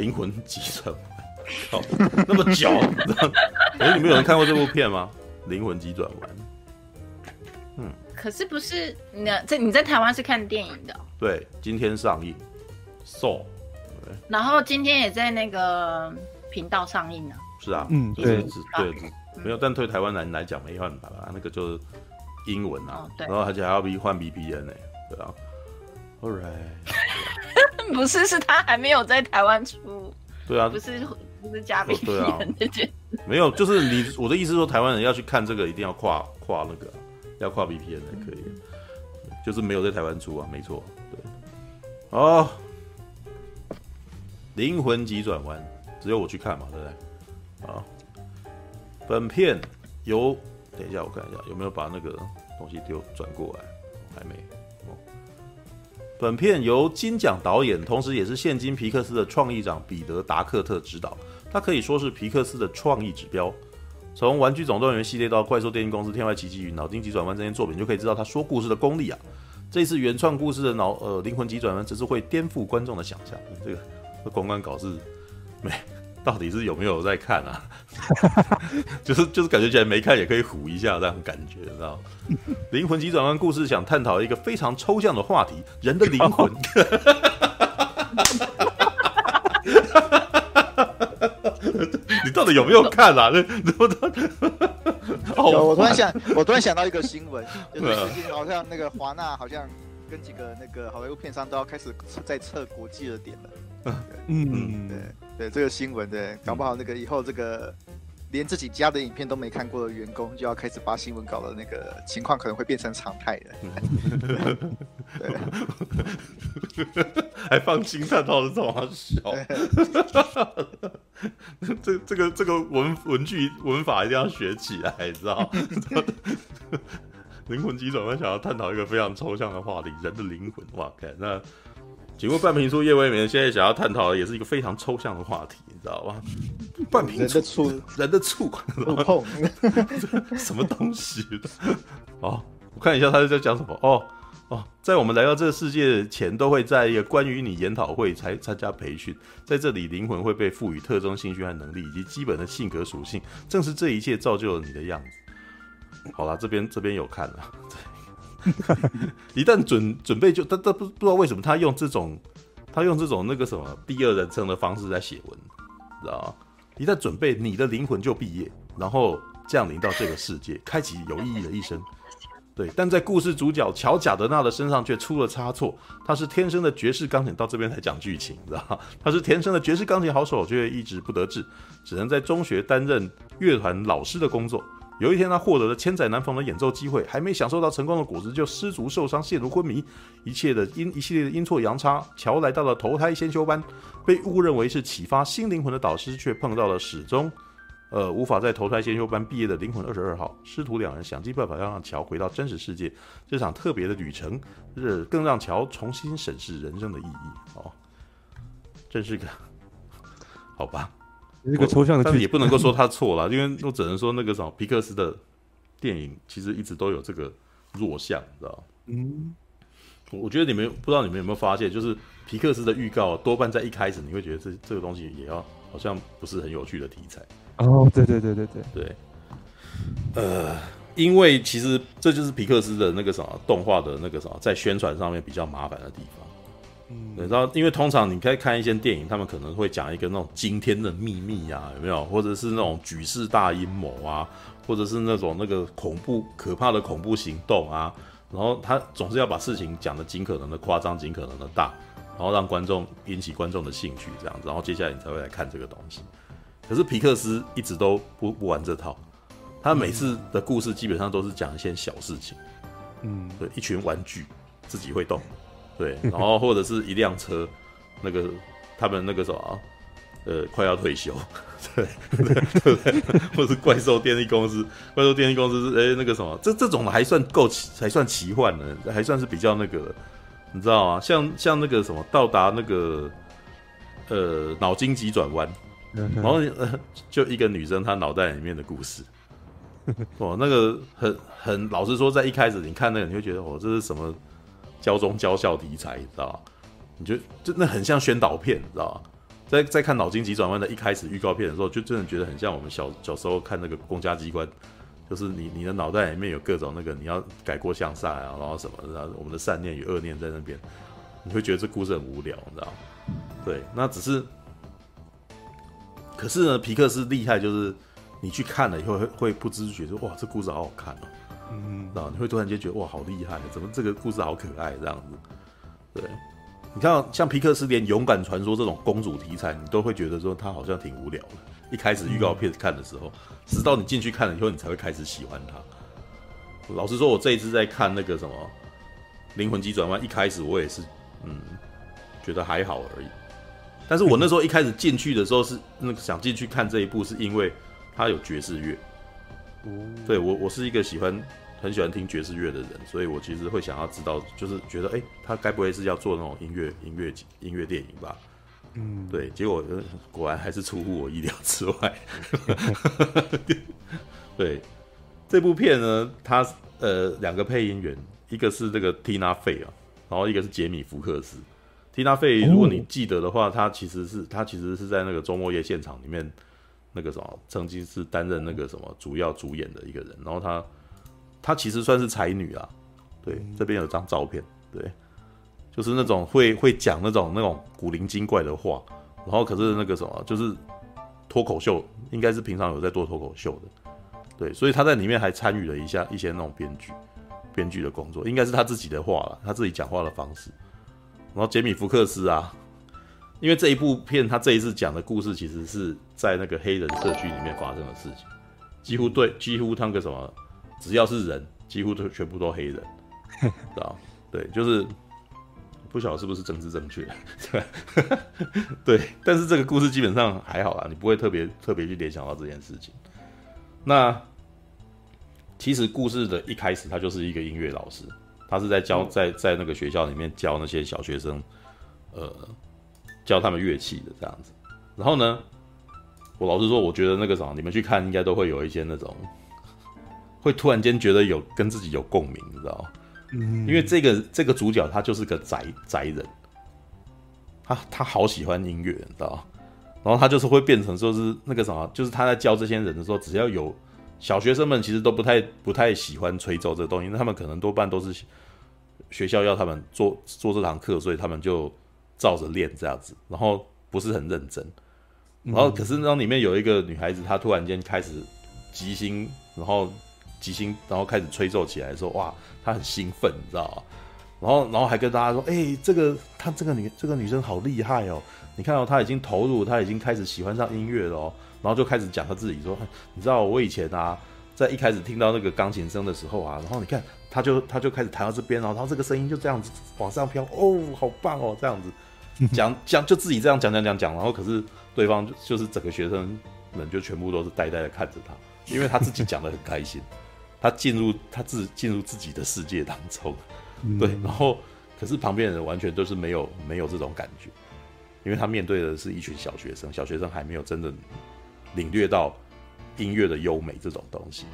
灵魂急转弯，好，那么久，哎，你们有人看过这部片吗？灵魂急转弯。嗯，可是不是你在你在台湾是看电影的？对，今天上映。So，然后今天也在那个频道上映呢。是啊，嗯，对，对，没有，但对台湾人来讲没办法啦，那个就是英文啊，然后而且还要 V 换 VPN 呢，对啊。All right，不是，是他还没有在台湾出。对啊，不是，不是加 VPN 那件。没有，就是你我的意思说，台湾人要去看这个，一定要跨跨那个，要跨 VPN 才可以，就是没有在台湾出啊，没错，对。哦，灵魂急转弯，只有我去看嘛，对不对？啊，本片由等一下，我看一下有没有把那个东西丢转过来，还没。本片由金奖导演，同时也是现今皮克斯的创意长彼得·达克特执导，他可以说是皮克斯的创意指标。从《玩具总动员》系列到《怪兽电影公司》《天外奇迹》与《脑筋急转弯》这些作品，就可以知道他说故事的功力啊。这次原创故事的脑呃灵魂急转弯，只是会颠覆观众的想象。这个这公关稿是没。到底是有没有在看啊？就是就是感觉起来没看也可以唬一下这样感觉，知道吗？灵魂急转弯故事想探讨一个非常抽象的话题：人的灵魂。你到底有没有看啊？有，我突然想，我突然想到一个新闻，就是最近好像那个华纳好像跟几个那个好莱坞片商都要开始在测国际的点了。嗯，对对，这个新闻对，搞不好那个以后这个连自己家的影片都没看过的员工，就要开始发新闻稿的那个情况，可能会变成常态的。对，还放惊叹号的这么笑，这这个这个文文句文法一定要学起来，你知道？灵魂急转弯想要探讨一个非常抽象的话题，人的灵魂。哇，看那。请问半瓶醋叶未眠现在想要探讨的也是一个非常抽象的话题，你知道吧？半瓶醋，人的醋，人的醋，什么东西？哦，我看一下他是在讲什么。哦哦，在我们来到这个世界前，都会在一个关于你研讨会才参加培训，在这里灵魂会被赋予特征兴趣和能力以及基本的性格属性，正是这一切造就了你的样子。好了，这边这边有看了。一旦准准备就他他不不知道为什么他用这种他用这种那个什么第二人称的方式在写文，知道吗？一旦准备，你的灵魂就毕业，然后降临到这个世界，开启有意义的一生。对，但在故事主角乔贾德纳的身上却出了差错。他是天生的爵士钢琴，到这边才讲剧情，知道吗？他是天生的爵士钢琴好手，却一直不得志，只能在中学担任乐团老师的工作。有一天，他获得了千载难逢的演奏机会，还没享受到成功的果实，就失足受伤，陷入昏迷。一切的阴一系列的阴错阳差，乔来到了投胎先修班，被误认为是启发新灵魂的导师，却碰到了始终，呃，无法在投胎先修班毕业的灵魂二十二号。师徒两人想尽办法要让乔回到真实世界。这场特别的旅程，是更让乔重新审视人生的意义。哦，真是个，好吧。这个抽象的，但是也不能够说他错了，因为我只能说那个什么皮克斯的电影其实一直都有这个弱项，你知道？嗯，我觉得你们不知道你们有没有发现，就是皮克斯的预告多半在一开始你会觉得这这个东西也要好像不是很有趣的题材。哦，对对对对对对，呃，因为其实这就是皮克斯的那个什么动画的那个什么在宣传上面比较麻烦的地方。嗯，然后因为通常你可以看一些电影，他们可能会讲一个那种惊天的秘密啊，有没有？或者是那种举世大阴谋啊，或者是那种那个恐怖可怕的恐怖行动啊，然后他总是要把事情讲的尽可能的夸张，尽可能的大，然后让观众引起观众的兴趣，这样子，然后接下来你才会来看这个东西。可是皮克斯一直都不不玩这套，他每次的故事基本上都是讲一些小事情，嗯，对，一群玩具自己会动。对，然后或者是一辆车，那个他们那个什么，呃，快要退休，对对对，对，或者是怪兽电力公司，怪兽电力公司是哎那个什么，这这种还算够奇，还算奇幻的，还算是比较那个，你知道吗？像像那个什么，到达那个呃脑筋急转弯，然后呃就一个女生她脑袋里面的故事，哦，那个很很老实说，在一开始你看那个，你会觉得哦，这是什么？教中教校题材，你知道吧？你觉得就那很像宣导片，你知道吧？在在看脑筋急转弯的一开始预告片的时候，就真的觉得很像我们小小时候看那个公家机关，就是你你的脑袋里面有各种那个你要改过向善啊，然后什么，然后我们的善念与恶念在那边，你会觉得这故事很无聊，你知道？对，那只是，可是呢，皮克斯厉害就是你去看了以后会会不自觉说哇，这故事好好看哦，嗯，知道你会突然间觉得哇，好厉害，怎么这个故事好可爱这样子，对。你看，像皮克斯连《勇敢传说》这种公主题材，你都会觉得说它好像挺无聊的。一开始预告片看的时候，直到你进去看了以后，你才会开始喜欢它。老实说，我这一次在看那个什么《灵魂急转弯》，一开始我也是，嗯，觉得还好而已。但是我那时候一开始进去的时候，是那个想进去看这一部，是因为它有爵士乐。对，我，我是一个喜欢。很喜欢听爵士乐的人，所以我其实会想要知道，就是觉得，哎、欸，他该不会是要做那种音乐、音乐、音乐电影吧？嗯，对。结果果然还是出乎我意料之外。对，这部片呢，它呃两个配音员，一个是这个 Tina Fey 啊，然后一个是杰米·福克斯。Tina Fey，如果你记得的话，他其实是他其实是在那个周末夜现场里面那个什么，曾经是担任那个什么主要主演的一个人，然后他。她其实算是才女啊，对，这边有张照片，对，就是那种会会讲那种那种古灵精怪的话，然后可是那个什么，就是脱口秀，应该是平常有在做脱口秀的，对，所以她在里面还参与了一下一些那种编剧编剧的工作，应该是她自己的话了，她自己讲话的方式。然后杰米·福克斯啊，因为这一部片他这一次讲的故事，其实是在那个黑人社区里面发生的事情，几乎对，几乎他那个什么。只要是人，几乎都全部都黑人，知道？对，就是不晓得是不是政治正确，对，对。但是这个故事基本上还好啦，你不会特别特别去联想到这件事情。那其实故事的一开始，他就是一个音乐老师，他是在教在在那个学校里面教那些小学生，呃，教他们乐器的这样子。然后呢，我老实说，我觉得那个什么，你们去看应该都会有一些那种。会突然间觉得有跟自己有共鸣，你知道吗？嗯，因为这个这个主角他就是个宅宅人，他他好喜欢音乐，你知道吗？然后他就是会变成说是那个什么，就是他在教这些人的时候，只要有小学生们其实都不太不太喜欢吹奏这个东西，那他们可能多半都是学校要他们做做这堂课，所以他们就照着练这样子，然后不是很认真。然后可是那里面有一个女孩子，她突然间开始即兴，然后。即兴，然后开始吹奏起来的时候，哇，他很兴奋，你知道吗？然后，然后还跟大家说：“哎、这个他这个女这个女生好厉害哦！你看到、哦、她已经投入，她已经开始喜欢上音乐了哦。”然后就开始讲他自己说：“你知道我以前啊，在一开始听到那个钢琴声的时候啊，然后你看，他就他就开始弹到这边，然后这个声音就这样子往上飘，哦，好棒哦，这样子讲讲就自己这样讲讲讲讲，然后可是对方就就是整个学生们就全部都是呆呆的看着他，因为他自己讲的很开心。”他进入他自进入自己的世界当中，嗯、对，然后可是旁边的人完全都是没有没有这种感觉，因为他面对的是一群小学生，小学生还没有真的领略到音乐的优美这种东西，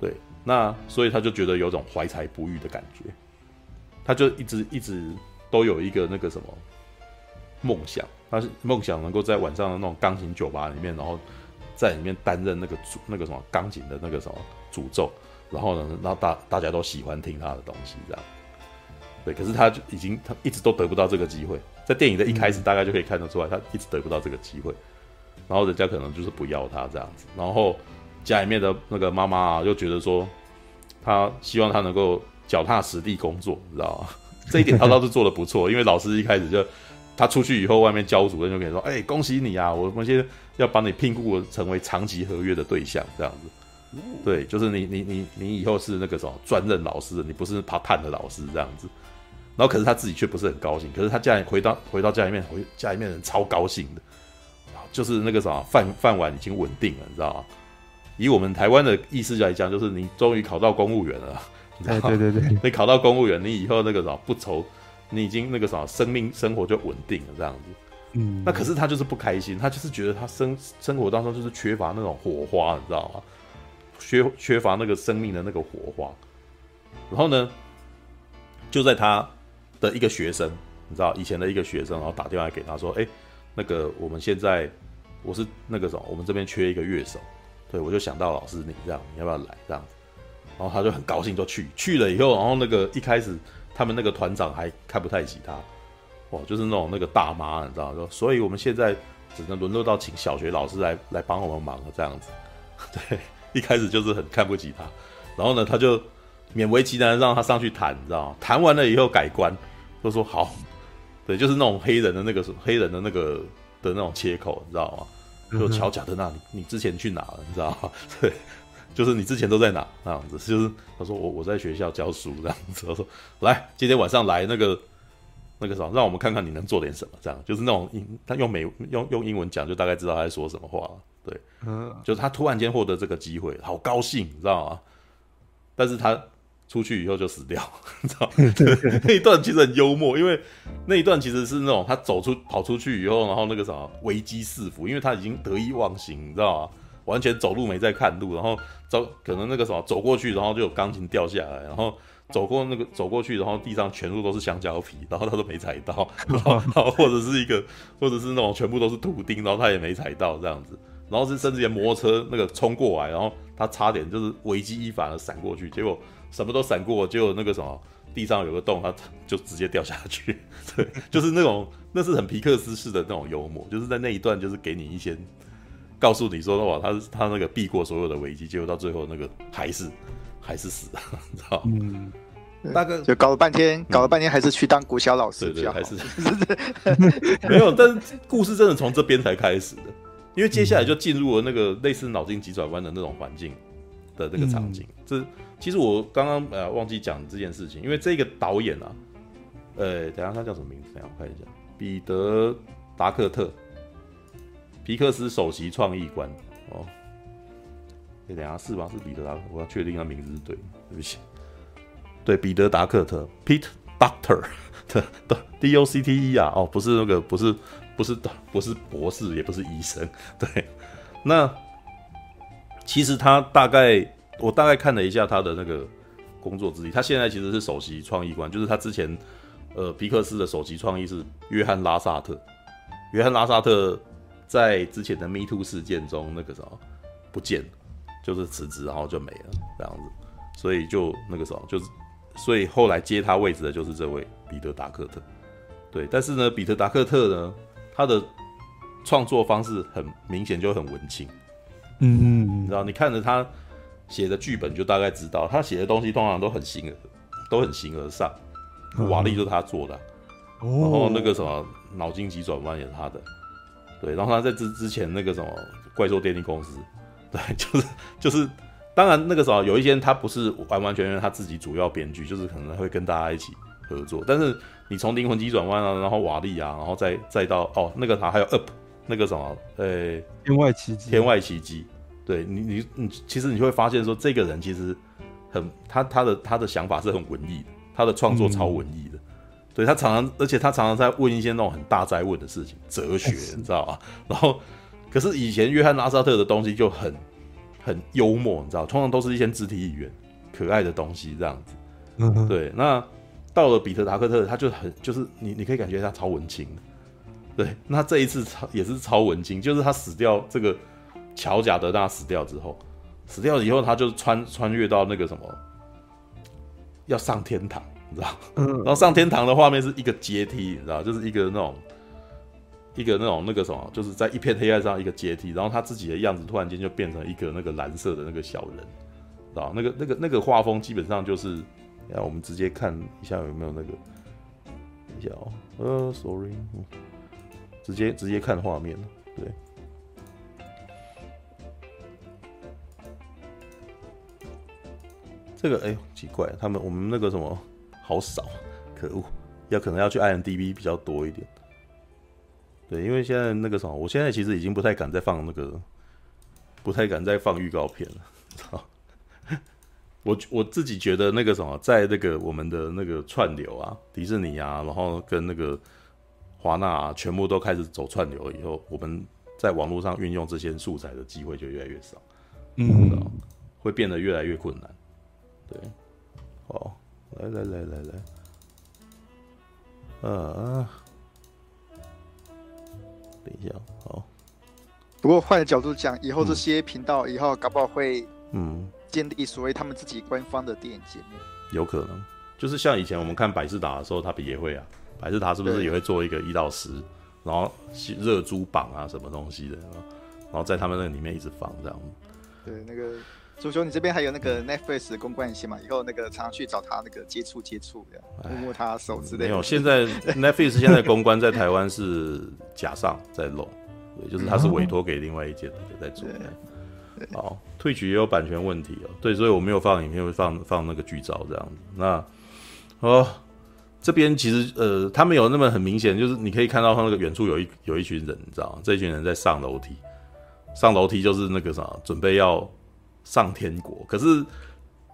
对，那所以他就觉得有种怀才不遇的感觉，他就一直一直都有一个那个什么梦想，他是梦想能够在晚上的那种钢琴酒吧里面，然后在里面担任那个主那个什么钢琴的那个什么。诅咒，然后呢，然后大大家都喜欢听他的东西，这样，对。可是他就已经他一直都得不到这个机会，在电影的一开始，大概就可以看得出来，他一直得不到这个机会。然后人家可能就是不要他这样子，然后家里面的那个妈妈啊，又觉得说，他希望他能够脚踏实地工作，你知道吗？这一点他倒是做得不错，因为老师一开始就他出去以后，外面教主任就跟你说：“哎，恭喜你啊，我们现在要帮你聘雇成为长期合约的对象，这样子。”对，就是你你你你以后是那个什么专任老师，你不是爬探的老师这样子。然后可是他自己却不是很高兴，可是他家里回到回到家里面，回家里面人超高兴的，就是那个什么饭饭碗已经稳定了，你知道吗？以我们台湾的意思来讲，就是你终于考到公务员了，你知道吗？对对对，你考到公务员，你以后那个什么不愁，你已经那个什么生命生活就稳定了这样子。嗯，那可是他就是不开心，他就是觉得他生生活当中就是缺乏那种火花，你知道吗？缺缺乏那个生命的那个火花，然后呢，就在他的一个学生，你知道以前的一个学生，然后打电话给他说：“哎，那个我们现在我是那个什么，我们这边缺一个乐手，对，我就想到老师你这样，你要不要来这样子？然后他就很高兴就去，去了以后，然后那个一开始他们那个团长还看不太起他，哦，就是那种那个大妈，你知道说？所以我们现在只能沦落到请小学老师来来帮我们忙了这样子，对，一开始就是很看不起他，然后呢，他就勉为其难让他上去弹，你知道吗？弹完了以后改观，就说好。对，就是那种黑人的那个黑人的那个的那种切口，你知道吗？就乔贾德纳，你你之前去哪了？你知道吗？对，就是你之前都在哪？那样子，就是他说我我在学校教书这样子。他说来，今天晚上来那个那个什么，让我们看看你能做点什么。这样就是那种英，他用美用用英文讲，就大概知道他在说什么话。对，嗯，就是他突然间获得这个机会，好高兴，你知道吗？但是他。出去以后就死掉，你知道？那一段其实很幽默，因为那一段其实是那种他走出跑出去以后，然后那个什么危机四伏，因为他已经得意忘形，你知道吗？完全走路没在看路，然后走可能那个什么走过去，然后就有钢琴掉下来，然后走过那个走过去，然后地上全部都是香蕉皮，然后他都没踩到，然后，然后或者是一个或者是那种全部都是图钉，然后他也没踩到这样子，然后是甚至连摩托车那个冲过来，然后他差点就是危机一反而闪过去，结果。什么都闪过，结果那个什么地上有个洞，他就直接掉下去。对，就是那种那是很皮克斯式的那种幽默，就是在那一段就是给你一些告诉你说，哇，他他那个避过所有的危机，结果到最后那个还是还是死了，你知道？嗯，大哥就搞了半天，搞了半天还是去当国小老师，对对，还是 没有。但是故事真的从这边才开始的，因为接下来就进入了那个类似脑筋急转弯的那种环境的那个场景，这。其实我刚刚呃忘记讲这件事情，因为这个导演啊，呃，等下他叫什么名字？等下我看一下，彼得·达克特，皮克斯首席创意官哦。哎，等下是吧？是彼得·达，我要确定他名字是对，对不起。对，彼得·达克特，Pete Doctor 的的 D O C T E 啊，哦，不是那个，不是，不是，不是博士，也不是医生。对，那其实他大概。我大概看了一下他的那个工作资历，他现在其实是首席创意官，就是他之前，呃，皮克斯的首席创意是约翰拉萨特，约翰拉萨特在之前的 Me Too 事件中那个什么不见，就是辞职然后就没了这样子，所以就那个什么就是，所以后来接他位置的就是这位彼得达克特，对，但是呢，彼得达克特呢，他的创作方式很明显就很文青，嗯嗯，你知道，你看着他。写的剧本就大概知道，他写的东西通常都很形而，都很形而上。瓦力就是他做的，然后那个什么脑筋急转弯也是他的，对。然后他在之之前那个什么怪兽电力公司，对，就是就是，当然那个时候有一些他不是完完全全他自己主要编剧，就是可能会跟大家一起合作。但是你从灵魂急转弯啊，然后瓦力啊，然后再再到哦那个啥还有 Up 那个什么呃天外奇迹，天外奇迹。对你，你你其实你会发现说，这个人其实很他他的他的想法是很文艺的，他的创作超文艺的。嗯、对他常常，而且他常常在问一些那种很大灾问的事情，哲学，你知道吧？然后，可是以前约翰拉萨特的东西就很很幽默，你知道，通常都是一些肢体语言、可爱的东西这样子。嗯，对。那到了彼得达克特，他就很就是你你可以感觉他超文青。对，那这一次超也是超文青，就是他死掉这个。乔贾德纳死掉之后，死掉以后，他就穿穿越到那个什么，要上天堂，你知道？然后上天堂的画面是一个阶梯，你知道？就是一个那种，一个那种那个什么，就是在一片黑暗上一个阶梯，然后他自己的样子突然间就变成一个那个蓝色的那个小人，知道？那个那个那个画风基本上就是，那我们直接看一下有没有那个，等一下哦，呃，sorry，直接直接看画面，对。这个哎呦奇怪，他们我们那个什么好少，可恶，要可能要去 IMDB 比较多一点。对，因为现在那个什么，我现在其实已经不太敢再放那个，不太敢再放预告片了。操，我我自己觉得那个什么，在那个我们的那个串流啊，迪士尼啊，然后跟那个华纳啊，全部都开始走串流以后，我们在网络上运用这些素材的机会就越来越少，嗯，会变得越来越困难。对，好，来来来来来，啊，等一下，好。不过换个角度讲，以后这些频道以后搞不好会嗯建立所谓他们自己官方的电影节目，有可能就是像以前我们看百事达的时候，他不也会啊？百事达是不是也会做一个一到十，然后热珠榜啊什么东西的，然后在他们那里面一直放这样。对，那个足球，你这边还有那个 Netflix 的公关一些嘛？以后那个常常去找他那个接触接触这样，摸摸他手之类的。没有，现在 Netflix 现在公关在台湾是 假上在弄。对，就是他是委托给另外一间的在做的。好退曲也有版权问题哦。对，所以我没有放影片，会放放那个剧照这样子。那哦，这边其实呃，他没有那么很明显，就是你可以看到他那个远处有一有一群人，你知道？这一群人在上楼梯，上楼梯就是那个啥，准备要上天国。可是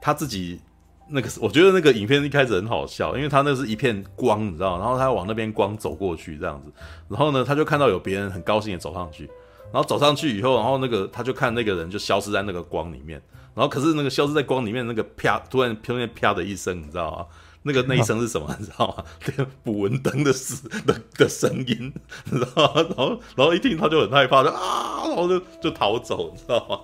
他自己。那个，我觉得那个影片一开始很好笑，因为他那是一片光，你知道，然后他往那边光走过去这样子，然后呢，他就看到有别人很高兴的走上去，然后走上去以后，然后那个他就看那个人就消失在那个光里面，然后可是那个消失在光里面那个啪，突然突然啪的一声，你知道吗？那个那一声是什么？你知道吗？那个捕蚊灯的死的的声音，你知道吗？然后然后一听他就很害怕，就啊，然后就就逃走，你知道吗？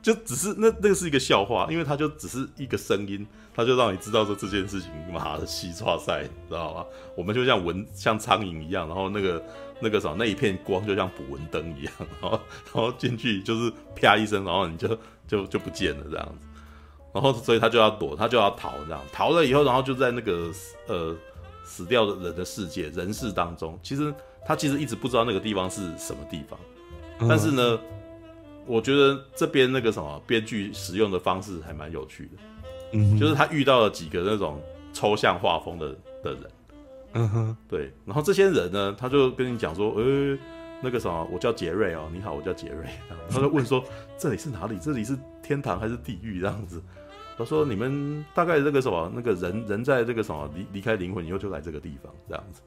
就只是那那个是一个笑话，因为他就只是一个声音，他就让你知道说这件事情妈的西剉赛，知道吗？我们就像蚊像苍蝇一样，然后那个那个什么那一片光就像捕蚊灯一样，然后然后进去就是啪一声，然后你就就就不见了这样子，然后所以他就要躲，他就要逃这样，逃了以后，然后就在那个呃死掉的人的世界人世当中，其实他其实一直不知道那个地方是什么地方，但是呢。我觉得这边那个什么编剧使用的方式还蛮有趣的，嗯，就是他遇到了几个那种抽象画风的的人，嗯哼，对，然后这些人呢，他就跟你讲说，呃，那个什么，我叫杰瑞哦，你好，我叫杰瑞，他就问说这里是哪里？这里是天堂还是地狱？这样子，他说你们大概这个什么，那个人 人在这个什么离离开灵魂以后就来这个地方这样子。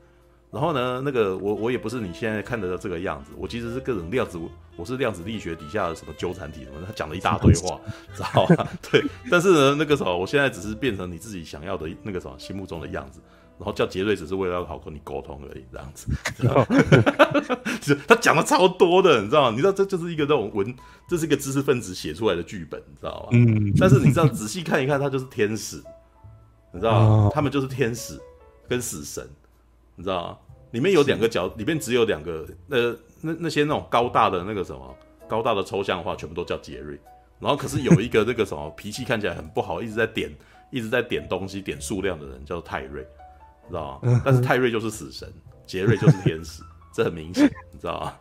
然后呢，那个我我也不是你现在看得到这个样子，我其实是各种量子，我是量子力学底下的什么纠缠体什么，他讲了一大堆话，知道吧？对，但是呢，那个时候我现在只是变成你自己想要的那个什么心目中的样子，然后叫杰瑞只是为了要好跟你沟通而已，这样子。他讲的超多的，你知道吗？你知道这就是一个那种文，这是一个知识分子写出来的剧本，你知道吗？嗯。但是你知道仔细看一看，他就是天使，你知道吗？他们就是天使跟死神。你知道吗？里面有两个角，里面只有两个，呃，那那些那种高大的那个什么高大的抽象画，全部都叫杰瑞。然后可是有一个那个什么脾气看起来很不好，一直在点一直在点东西点数量的人，叫泰瑞，你知道吗？但是泰瑞就是死神，杰瑞就是天使，这很明显，你知道吗？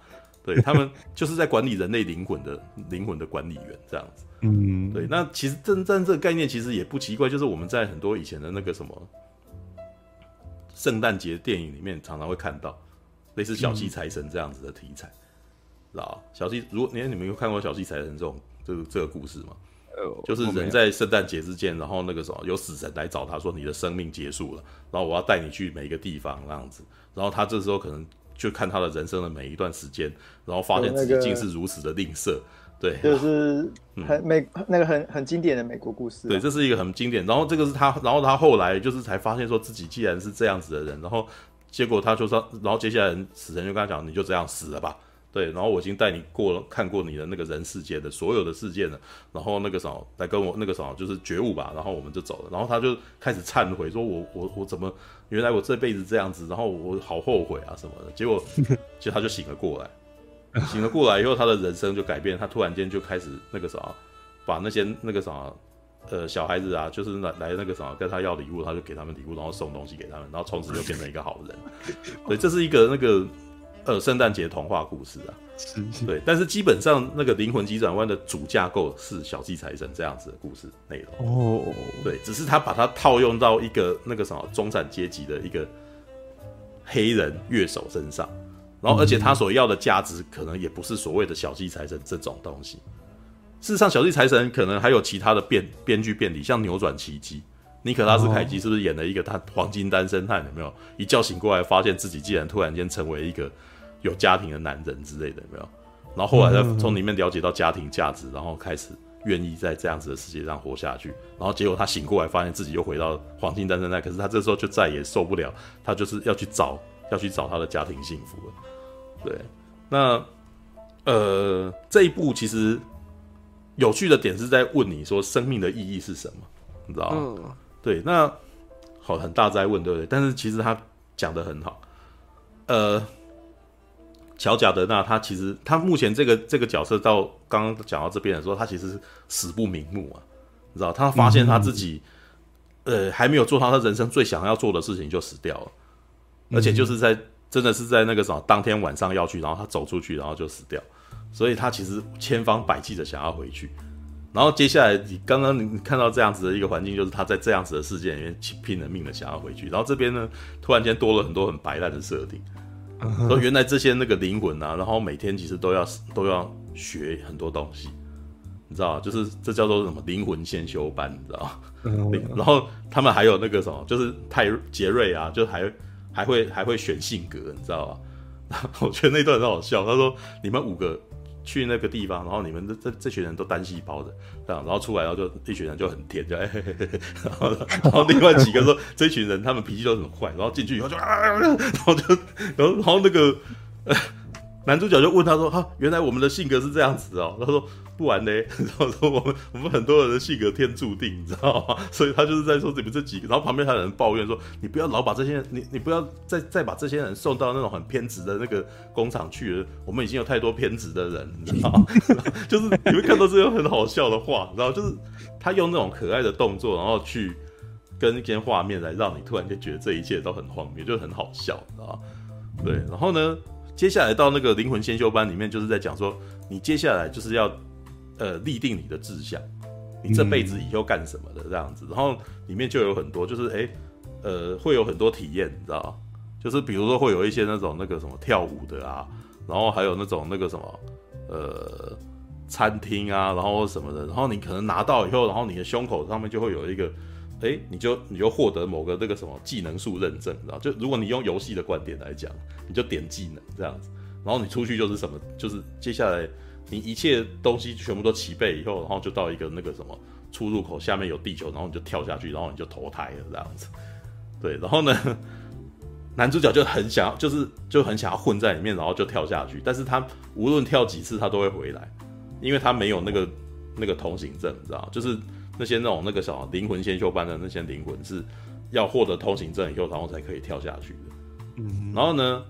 对，他们就是在管理人类灵魂的灵魂的管理员这样子。嗯，对。那其实真正这个概念其实也不奇怪，就是我们在很多以前的那个什么。圣诞节电影里面常常会看到类似小气财神这样子的题材，知道、嗯、小气，如果你你们有看过小气财神这种这个这个故事吗？呃，就是人在圣诞节之间，然后那个时候有死神来找他说，你的生命结束了，然后我要带你去每一个地方那样子，然后他这时候可能就看他的人生的每一段时间，然后发现自己竟是如此的吝啬。对，就是 很美、嗯、那个很很经典的美国故事、啊。对，这是一个很经典。然后这个是他，然后他后来就是才发现说自己既然是这样子的人，然后结果他就说，然后接下来死神就跟他讲，你就这样死了吧。对，然后我已经带你过了看过你的那个人世界的所有的事件了，然后那个什么来跟我那个什么就是觉悟吧，然后我们就走了。然后他就开始忏悔，说我我我怎么原来我这辈子这样子，然后我好后悔啊什么的。结果 其实他就醒了过来。醒了过来以后，他的人生就改变。他突然间就开始那个啥，把那些那个啥，呃，小孩子啊，就是来来那个啥，跟他要礼物，他就给他们礼物，然后送东西给他们，然后从此就变成一个好人。对，这是一个那个呃圣诞节童话故事啊。对，但是基本上那个灵魂急转弯的主架构是小气财神这样子的故事内容。哦，对，只是他把它套用到一个那个什么中产阶级的一个黑人乐手身上。然后，而且他所要的价值可能也不是所谓的小气财神这种东西。事实上，小气财神可能还有其他的编编剧变体，像扭转奇迹，尼可拉斯凯奇是不是演了一个他黄金单身汉？有没有一觉醒过来，发现自己竟然突然间成为一个有家庭的男人之类的？有没有？然后后来再从里面了解到家庭价值，然后开始愿意在这样子的世界上活下去。然后结果他醒过来，发现自己又回到黄金单身汉，可是他这时候就再也受不了，他就是要去找。要去找他的家庭幸福了，对，那呃，这一部其实有趣的点是在问你说生命的意义是什么，你知道吗？嗯、对，那好，很大在问，对不对？但是其实他讲的很好，呃。乔贾德纳，他其实他目前这个这个角色到刚刚讲到这边的时候，他其实是死不瞑目啊，你知道？他发现他自己，呃，还没有做到他人生最想要做的事情就死掉了，而且就是在真的是在那个什么当天晚上要去，然后他走出去，然后就死掉，所以他其实千方百计的想要回去，然后接下来你刚刚你看到这样子的一个环境，就是他在这样子的世界里面拼了命的想要回去，然后这边呢，突然间多了很多很白烂的设定。说原来这些那个灵魂啊，然后每天其实都要都要学很多东西，你知道就是这叫做什么灵魂先修班，你知道 然后他们还有那个什么，就是泰杰瑞啊，就还还会还会选性格，你知道吧？我觉得那段很好笑。他说你们五个。去那个地方，然后你们这这这群人都单细胞的，这样，然后出来，然后就一群人就很甜，就哎嘿嘿嘿，然后然后另外几个说这群人他们脾气都很坏，然后进去以后就啊，然后就然后然后那个。男主角就问他说：“哈，原来我们的性格是这样子哦。”他说：“不玩嘞？” 然后说：“我们我们很多人的性格天注定，你知道吗？” 所以他就是在说你们这几个。然后旁边还有人抱怨说：“你不要老把这些，你你不要再再把这些人送到那种很偏执的那个工厂去了。我们已经有太多偏执的人，你知道吗？就是你会看到这些很好笑的话，然后就是他用那种可爱的动作，然后去跟一些画面来让你突然间觉得这一切都很荒谬，就很好笑，你知道吗？对，然后呢？”接下来到那个灵魂先修班里面，就是在讲说，你接下来就是要，呃，立定你的志向，你这辈子以后干什么的这样子。然后里面就有很多，就是哎，呃，会有很多体验，你知道，就是比如说会有一些那种那个什么跳舞的啊，然后还有那种那个什么，呃，餐厅啊，然后什么的。然后你可能拿到以后，然后你的胸口上面就会有一个。哎，你就你就获得某个那个什么技能树认证，知道？就如果你用游戏的观点来讲，你就点技能这样子，然后你出去就是什么，就是接下来你一切东西全部都齐备以后，然后就到一个那个什么出入口下面有地球，然后你就跳下去，然后你就投胎了这样子。对，然后呢，男主角就很想要，就是就很想要混在里面，然后就跳下去，但是他无论跳几次他都会回来，因为他没有那个那个通行证，你知道？就是。那些那种那个什么灵魂先修班的那些灵魂是要获得通行证以后，然后才可以跳下去的。嗯，然后呢，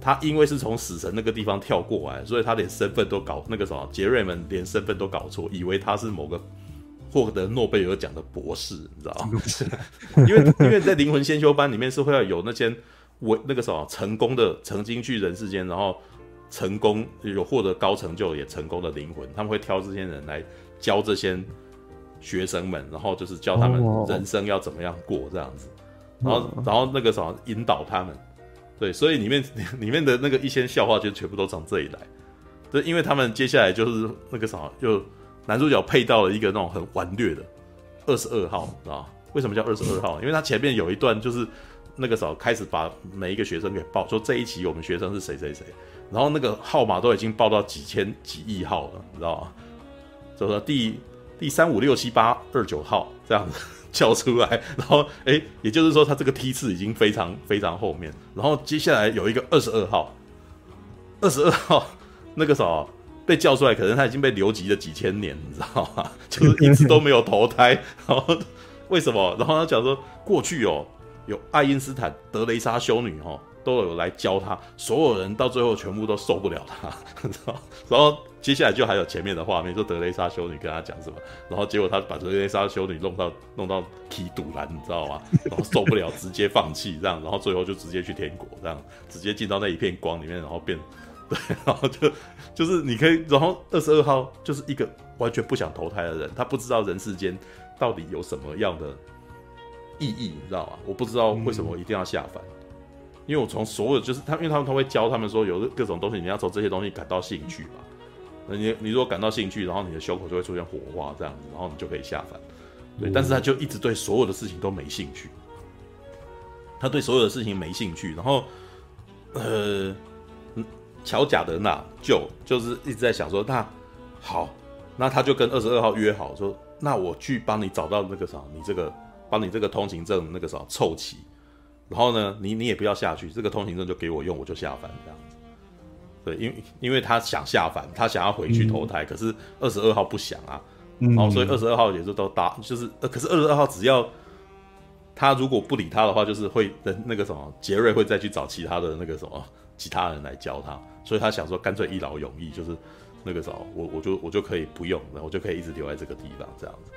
他因为是从死神那个地方跳过来，所以他连身份都搞那个什么杰瑞们连身份都搞错，以为他是某个获得诺贝尔奖的博士，你知道吗？因为因为在灵魂先修班里面是会要有那些我那个什么成功的曾经去人世间，然后成功有获得高成就也成功的灵魂，他们会挑这些人来教这些。学生们，然后就是教他们人生要怎么样过这样子，然后然后那个什么引导他们，对，所以里面 里面的那个一些笑话就全部都从这里来，对，因为他们接下来就是那个什么，就男主角配到了一个那种很顽劣的二十二号，知道？为什么叫二十二号？因为他前面有一段就是那个时候开始把每一个学生给报，说这一期我们学生是谁谁谁，然后那个号码都已经报到几千几亿号了，你知道吗？就说第。第三五六七八二九号这样子 叫出来，然后哎，也就是说他这个梯次已经非常非常后面，然后接下来有一个二十二号，二十二号那个时候被叫出来，可能他已经被留级了几千年，你知道吗？就是一直都没有投胎，然后为什么？然后他讲说过去哦，有爱因斯坦、德雷莎修女哦。都有来教他，所有人到最后全部都受不了他，然后接下来就还有前面的画面，说德雷莎修女跟他讲什么，然后结果他把德雷莎修女弄到弄到踢堵拦，你知道吗？然后受不了，直接放弃这样，然后最后就直接去天国这样，直接进到那一片光里面，然后变 对，然后就就是你可以，然后二十二号就是一个完全不想投胎的人，他不知道人世间到底有什么样的意义，你知道吗？我不知道为什么我一定要下凡。因为我从所有就是他，因为他们他会教他们说，有各种东西，你要从这些东西感到兴趣吧。那你你如果感到兴趣，然后你的胸口就会出现火花这样子，然后你就可以下凡。对，但是他就一直对所有的事情都没兴趣。他对所有的事情没兴趣，然后呃，乔贾德纳就就是一直在想说，那好，那他就跟二十二号约好说，那我去帮你找到那个啥，你这个帮你这个通行证那个啥凑齐。然后呢，你你也不要下去，这个通行证就给我用，我就下凡这样子。对，因为因为他想下凡，他想要回去投胎，嗯、可是二十二号不想啊，嗯、然后所以二十二号也是都答，就是呃，可是二十二号只要他如果不理他的话，就是会的那个什么杰瑞会再去找其他的那个什么其他人来教他，所以他想说干脆一劳永逸，就是那个什么我我就我就可以不用，然后我就可以一直留在这个地方这样子，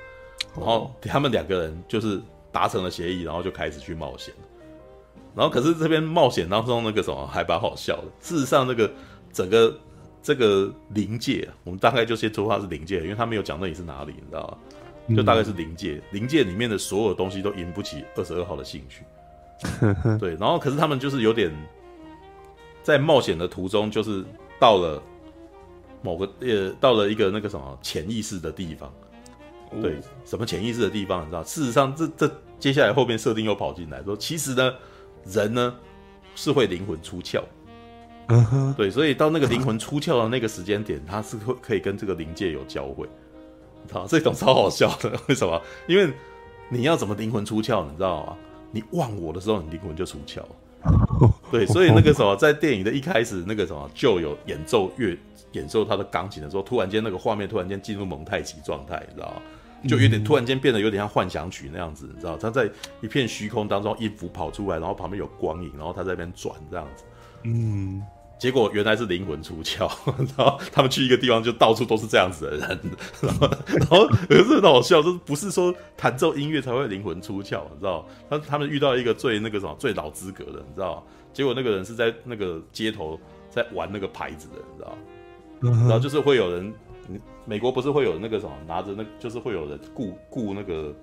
然后他们两个人就是达成了协议，然后就开始去冒险。然后，可是这边冒险当中那个什么还蛮好笑的。事实上，那个整个这个灵界，我们大概就先说它是灵界，因为他没有讲那里是哪里，你知道吗？就大概是灵界，灵界里面的所有东西都引不起二十二号的兴趣。对，然后可是他们就是有点在冒险的途中，就是到了某个呃，到了一个那个什么潜意识的地方。对，什么潜意识的地方，你知道？事实上，这这接下来后面设定又跑进来说，其实呢。人呢是会灵魂出窍，嗯哼，对，所以到那个灵魂出窍的那个时间点，他是会可以跟这个灵界有交汇，你知道这种超好笑的，为什么？因为你要怎么灵魂出窍，你知道吗？你忘我的时候，你灵魂就出窍，对，所以那个什么，在电影的一开始，那个什么就有演奏乐演奏他的钢琴的时候，突然间那个画面突然间进入蒙太奇状态，你知道吗？就有点突然间变得有点像幻想曲那样子，你知道？他在一片虚空当中，音符跑出来，然后旁边有光影，然后他在那边转这样子。嗯，结果原来是灵魂出窍，然后他们去一个地方，就到处都是这样子的人，然后然后可是很好笑，就是不是说弹奏音乐才会灵魂出窍，你知道？他他们遇到一个最那个什么最老资格的，你知道？结果那个人是在那个街头在玩那个牌子的，你知道？然后就是会有人。美国不是会有那个什么拿着那，就是会有人雇雇那个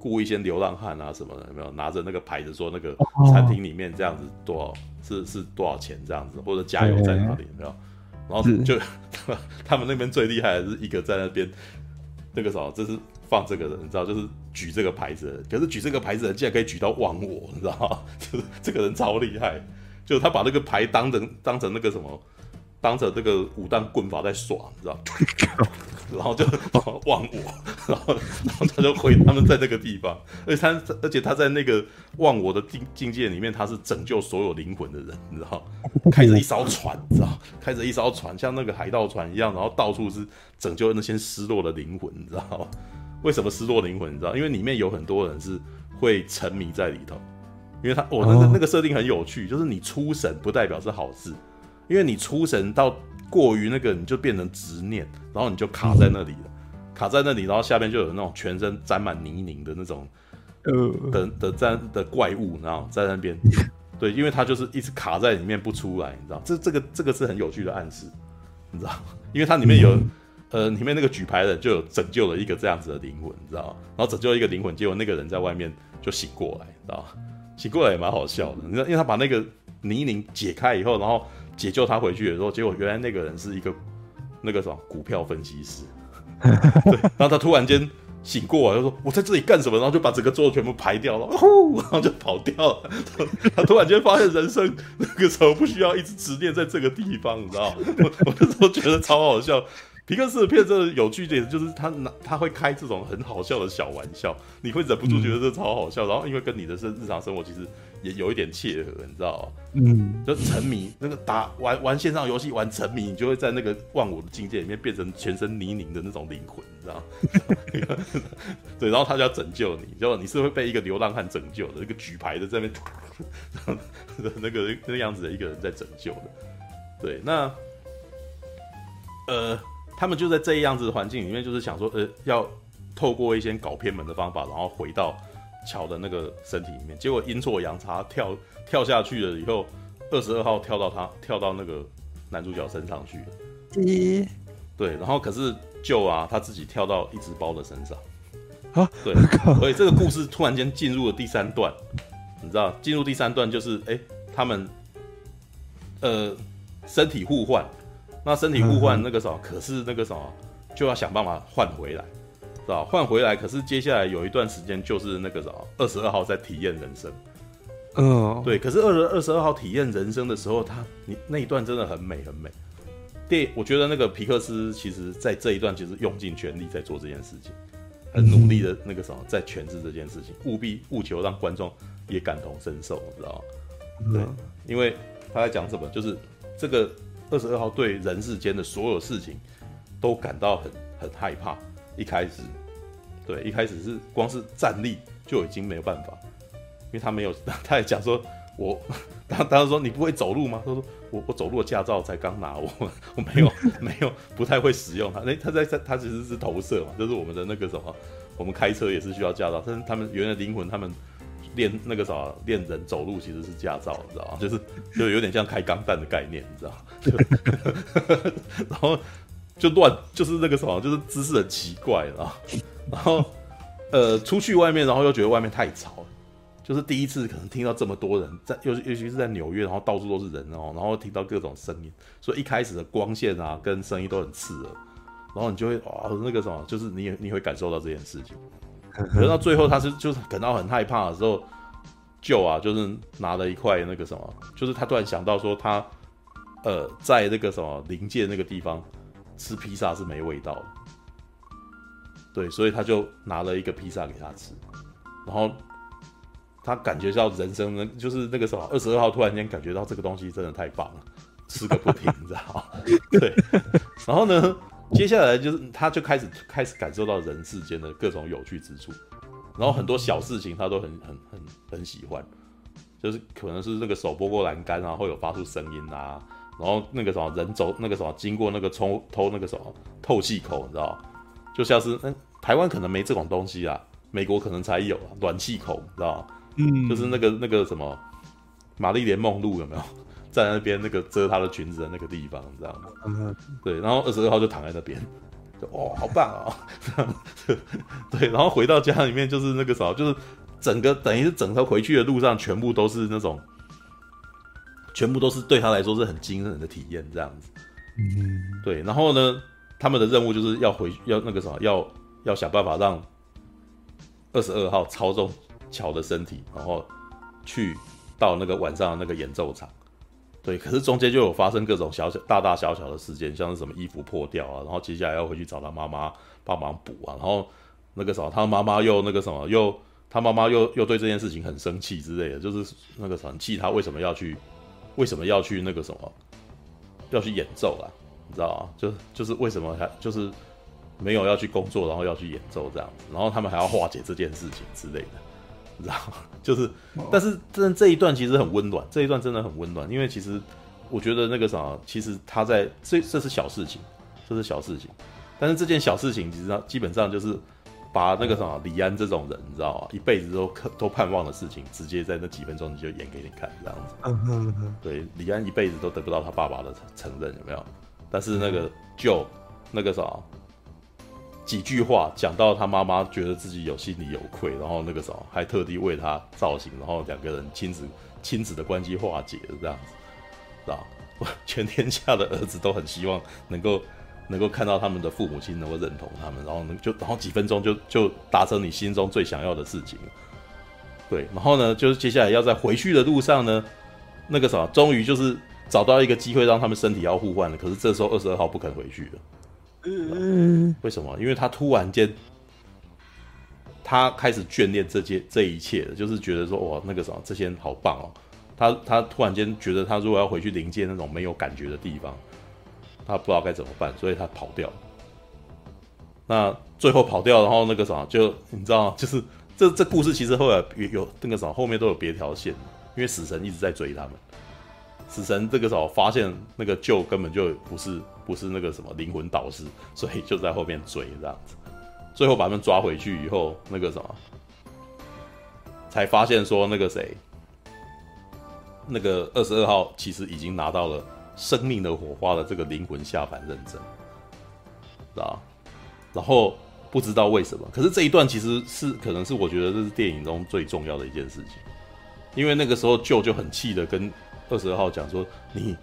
雇一些流浪汉啊什么的，有没有拿着那个牌子说那个餐厅里面这样子多少是是多少钱这样子，或者加油在哪里有没有？然后就 他们那边最厉害的是一个在那边那个什么，就是放这个人，你知道，就是举这个牌子的，可是举这个牌子的人竟然可以举到忘我，你知道吗？就是这个人超厉害，就是他把那个牌当成当成那个什么。当着这个武当棍法在耍，你知道？然后就忘我，然后然后他就回他们在那个地方，而且他而且他在那个忘我的境境界里面，他是拯救所有灵魂的人，你知道？开着一艘船，你知道？开着一艘船，像那个海盗船一样，然后到处是拯救那些失落的灵魂，你知道？为什么失落灵魂？你知道？因为里面有很多人是会沉迷在里头，因为他哦，那个那个设定很有趣，就是你出神不代表是好事。因为你出神到过于那个，你就变成执念，然后你就卡在那里了，卡在那里，然后下面就有那种全身沾满泥泞的那种，呃。的的在的怪物，然后在那边，对，因为他就是一直卡在里面不出来，你知道，这这个这个是很有趣的暗示，你知道，因为它里面有，呃，里面那个举牌的人就有拯救了一个这样子的灵魂，你知道，然后拯救了一个灵魂，结果那个人在外面就醒过来，你知道，醒过来也蛮好笑的，你知道，因为他把那个泥泞解开以后，然后。解救他回去的时候，结果原来那个人是一个那个什么股票分析师，对，然后他突然间醒过来，他说：“我在这里干什么？”然后就把整个桌子全部排掉了，呼，然后就跑掉了。他突然间发现人生那个时候不需要一直执念在这个地方，你知道？我我那时候觉得超好笑。皮克斯的片真的有趣点，就是他拿他会开这种很好笑的小玩笑，你会忍不住觉得这超好笑。然后因为跟你的生日常生活其实也有一点契合，你知道吗？嗯，就沉迷那个打玩玩线上游戏玩沉迷，你就会在那个忘我的境界里面变成全身泥泞的那种灵魂，你知道吗？对，然后他就要拯救你，就你是会被一个流浪汉拯救的，一个举牌的在那边 那个那个样子的一个人在拯救的。对，那呃。他们就在这样子的环境里面，就是想说，呃，要透过一些搞偏门的方法，然后回到乔的那个身体里面。结果阴错阳差，跳跳下去了以后，二十二号跳到他跳到那个男主角身上去了。嗯，对，然后可是就啊，他自己跳到一只包的身上。啊，对，所以这个故事突然间进入了第三段，你知道，进入第三段就是，哎，他们呃身体互换。那身体互换那个什么，可是那个什么就要想办法换回来，是吧？换回来，可是接下来有一段时间就是那个什么二十二号在体验人生，嗯，对。可是二十二十二号体验人生的时候，他你那一段真的很美很美。电我觉得那个皮克斯其实在这一段其实用尽全力在做这件事情，很努力的那个什么在诠释这件事情，务必务求让观众也感同身受，知道吗？对，因为他在讲什么，就是这个。二十二号对人世间的所有事情都感到很很害怕。一开始，对，一开始是光是站立就已经没有办法，因为他没有，他也讲说，我 他他说你不会走路吗？他说我我走路的驾照才刚拿，我 我没有没有不太会使用它。那他在他他其实是投射嘛，就是我们的那个什么，我们开车也是需要驾照，但是他们原来灵魂他们。练那个啥，练人走路其实是驾照，你知道吗？就是就有点像开钢弹的概念，你知道吗？然后就乱，就是那个什么，就是姿势很奇怪，啊 然后呃，出去外面，然后又觉得外面太吵了，就是第一次可能听到这么多人在，尤尤其是在纽约，然后到处都是人哦，然后听到各种声音，所以一开始的光线啊跟声音都很刺耳，然后你就会哦，那个什么，就是你也你会感受到这件事情。可是到最后，他是就是感到很害怕的时候，就啊，就是拿了一块那个什么，就是他突然想到说他，呃，在那个什么临界那个地方吃披萨是没味道的，对，所以他就拿了一个披萨给他吃，然后他感觉到人生呢就是那个什么二十二号突然间感觉到这个东西真的太棒了，吃个不停，你知道？对，然后呢？接下来就是，他就开始开始感受到人世间的各种有趣之处，然后很多小事情他都很很很很喜欢，就是可能是那个手拨过栏杆啊，会有发出声音啊，然后那个什么人走那个什么经过那个冲偷那个什么透气口，你知道，就像是嗯，台湾可能没这种东西啊，美国可能才有啊暖气口，你知道，嗯，就是那个那个什么玛丽莲梦露有没有？在那边那个遮她的裙子的那个地方，这样子，对，然后二十二号就躺在那边，就哦，好棒啊，这样，对，然后回到家里面就是那个啥，就是整个等于是整个回去的路上全部都是那种，全部都是对他来说是很惊人的体验，这样子，嗯，对，然后呢，他们的任务就是要回要那个什么，要要想办法让二十二号操纵乔的身体，然后去到那个晚上的那个演奏场。对，可是中间就有发生各种小小、大大小小的事件，像是什么衣服破掉啊，然后接下来要回去找他妈妈帮忙补啊，然后那个什么，他妈妈又那个什么，又他妈妈又又对这件事情很生气之类的，就是那个很气他为什么要去，为什么要去那个什么，要去演奏啊，你知道吗？就就是为什么还就是没有要去工作，然后要去演奏这样子，然后他们还要化解这件事情之类的。你知道，就是，但是这这一段其实很温暖，这一段真的很温暖，因为其实我觉得那个啥，其实他在这这是小事情，这是小事情，但是这件小事情其实上基本上就是把那个什么李安这种人，你知道吗？一辈子都都盼望的事情，直接在那几分钟你就演给你看，这样子。嗯哼哼。对，李安一辈子都得不到他爸爸的承认，有没有？但是那个就那个啥。几句话讲到他妈妈觉得自己有心里有愧，然后那个时候还特地为他造型，然后两个人亲子亲子的关系化解了这样子，啊，全天下的儿子都很希望能够能够看到他们的父母亲能够认同他们，然后能就然后几分钟就就达成你心中最想要的事情，对，然后呢，就是接下来要在回去的路上呢，那个什么，终于就是找到一个机会让他们身体要互换了，可是这时候二十二号不肯回去了。嗯，为什么？因为他突然间，他开始眷恋这些这一切了，就是觉得说，哇，那个什么，这些人好棒哦。他他突然间觉得，他如果要回去灵界那种没有感觉的地方，他不知道该怎么办，所以他跑掉。那最后跑掉，然后那个什么，就你知道，就是这这故事其实后来有有那个什么，后面都有别条线，因为死神一直在追他们。死神这个时候发现那个舅根本就不是不是那个什么灵魂导师，所以就在后面追这样子，最后把他们抓回去以后，那个什么才发现说那个谁，那个二十二号其实已经拿到了生命的火花的这个灵魂下凡认证，啊？然后不知道为什么，可是这一段其实是可能是我觉得这是电影中最重要的一件事情，因为那个时候舅就很气的跟。二十二号讲说，你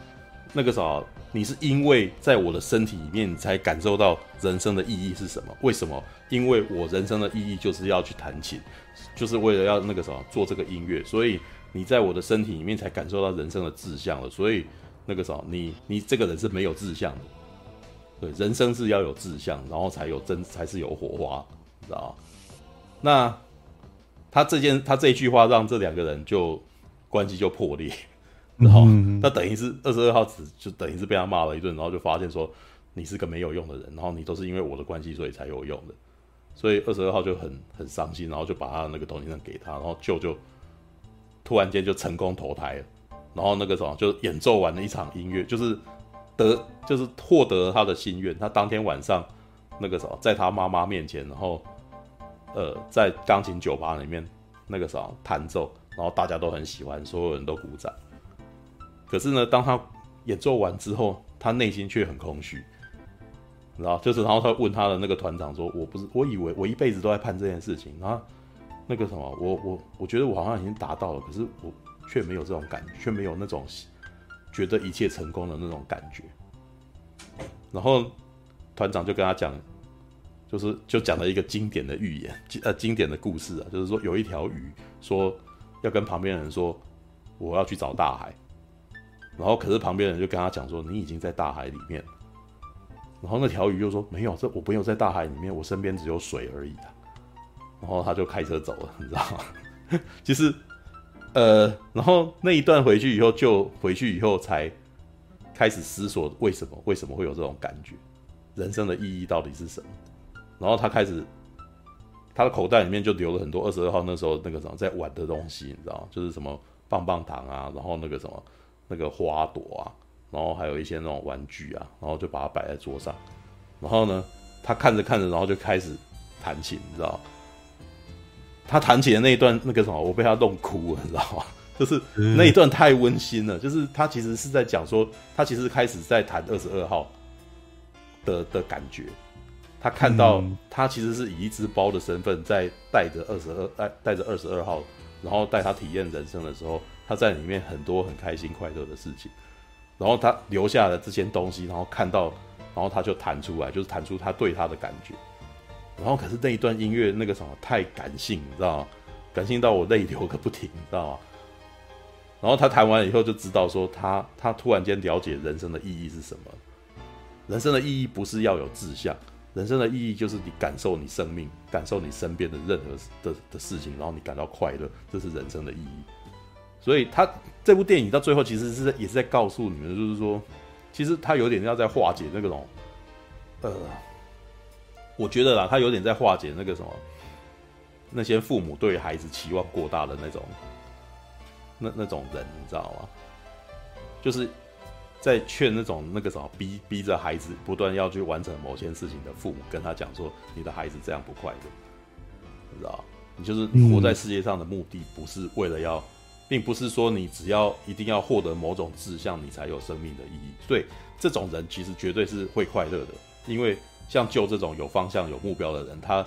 那个啥，你是因为在我的身体里面才感受到人生的意义是什么？为什么？因为我人生的意义就是要去弹琴，就是为了要那个啥做这个音乐，所以你在我的身体里面才感受到人生的志向了。所以那个啥，你你这个人是没有志向的，对，人生是要有志向，然后才有真才是有火花，知道吗？那他这件他这一句话让这两个人就关系就破裂。然后嗯那等于是二十二号只就等于是被他骂了一顿，然后就发现说你是个没有用的人，然后你都是因为我的关系所以才有用的，所以二十二号就很很伤心，然后就把他的那个同情证给他，然后舅就突然间就成功投胎了，然后那个什么就演奏完了一场音乐，就是得就是获得他的心愿，他当天晚上那个什么在他妈妈面前，然后呃在钢琴酒吧里面那个什么弹奏。然后大家都很喜欢，所有人都鼓掌。可是呢，当他演奏完之后，他内心却很空虚。然后就是，然后他问他的那个团长说：“我不是，我以为我一辈子都在盼这件事情。然后那个什么，我我我觉得我好像已经达到了，可是我却没有这种感觉，却没有那种觉得一切成功的那种感觉。”然后团长就跟他讲，就是就讲了一个经典的寓言，呃，经典的故事啊，就是说有一条鱼说。要跟旁边人说，我要去找大海，然后可是旁边人就跟他讲说，你已经在大海里面，然后那条鱼就说，没有，这我没有在大海里面，我身边只有水而已啊，然后他就开车走了，你知道吗？其实，呃，然后那一段回去以后，就回去以后才开始思索为什么为什么会有这种感觉，人生的意义到底是什么？然后他开始。他的口袋里面就留了很多二十二号那时候那个什么在玩的东西，你知道？就是什么棒棒糖啊，然后那个什么那个花朵啊，然后还有一些那种玩具啊，然后就把它摆在桌上。然后呢，他看着看着，然后就开始弹琴，你知道？他弹琴的那一段那个什么，我被他弄哭了，你知道吗？就是那一段太温馨了。就是他其实是在讲说，他其实开始在弹二十二号的的感觉。他看到他其实是以一只包的身份在带着二十二带带着二十二号，然后带他体验人生的时候，他在里面很多很开心快乐的事情，然后他留下了这些东西，然后看到，然后他就弹出来，就是弹出他对他的感觉，然后可是那一段音乐那个什么太感性，你知道吗？感性到我泪流个不停，你知道吗？然后他弹完以后就知道说他他突然间了解人生的意义是什么，人生的意义不是要有志向。人生的意义就是你感受你生命，感受你身边的任何的的事情，然后你感到快乐，这是人生的意义。所以他这部电影到最后其实是也是在告诉你们，就是说，其实他有点要在化解那个种，呃，我觉得啦，他有点在化解那个什么，那些父母对孩子期望过大的那种，那那种人，你知道吗？就是。在劝那种那个什么逼逼着孩子不断要去完成某件事情的父母，跟他讲说：“你的孩子这样不快乐，你知道？你就是你活在世界上的目的，不是为了要，并不是说你只要一定要获得某种志向，你才有生命的意义。对，这种人其实绝对是会快乐的，因为像就这种有方向、有目标的人，他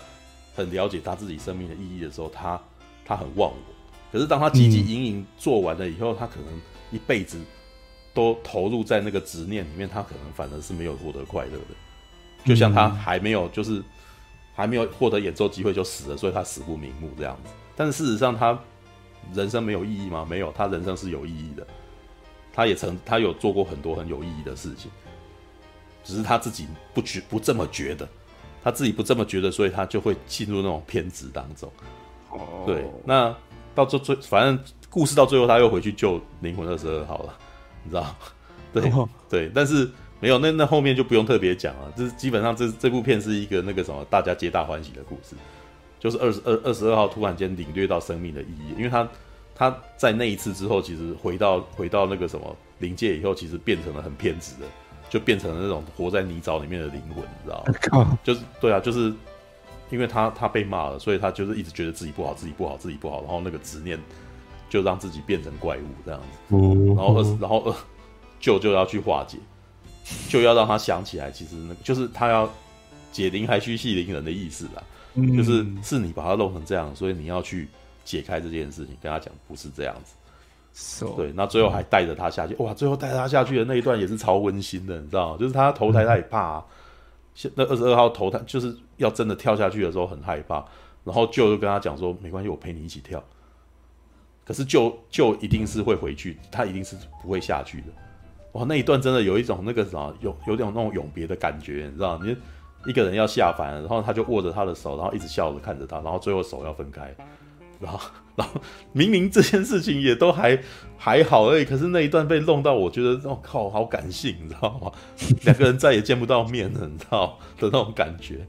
很了解他自己生命的意义的时候，他他很忘我。可是当他汲汲营营做完了以后，他可能一辈子。都投入在那个执念里面，他可能反而是没有获得快乐的。就像他还没有，就是还没有获得演奏机会就死了，所以他死不瞑目这样子。但是事实上，他人生没有意义吗？没有，他人生是有意义的。他也曾，他有做过很多很有意义的事情，只是他自己不觉不这么觉得，他自己不这么觉得，所以他就会进入那种偏执当中。哦，对，那到最最，反正故事到最后，他又回去救灵魂二十二号了。你知道，对、oh. 对，但是没有那那后面就不用特别讲了。这基本上这这部片是一个那个什么大家皆大欢喜的故事，就是二十二二十二号突然间领略到生命的意义，因为他他在那一次之后，其实回到回到那个什么临界以后，其实变成了很偏执的，就变成了那种活在泥沼里面的灵魂，你知道吗？Oh. 就是对啊，就是因为他他被骂了，所以他就是一直觉得自己不好，自己不好，自己不好，然后那个执念。就让自己变成怪物这样子，然后二，然后二，舅就要去化解，就要让他想起来，其实那个就是他要解铃还须系铃人的意思啦，就是是你把他弄成这样，所以你要去解开这件事情，跟他讲不是这样子，对，那最后还带着他下去，哇，最后带他下去的那一段也是超温馨的，你知道吗？就是他投胎他也怕，那二十二号投胎就是要真的跳下去的时候很害怕，然后舅就跟他讲说没关系，我陪你一起跳。可是就就一定是会回去，他一定是不会下去的。哇，那一段真的有一种那个什么，有有点那种永别的感觉，你知道？你一个人要下凡，然后他就握着他的手，然后一直笑着看着他，然后最后手要分开，然后然后明明这件事情也都还还好而已，可是那一段被弄到，我觉得我、哦、靠，好感性，你知道吗？两个人再也见不到面了，你知道的那种感觉。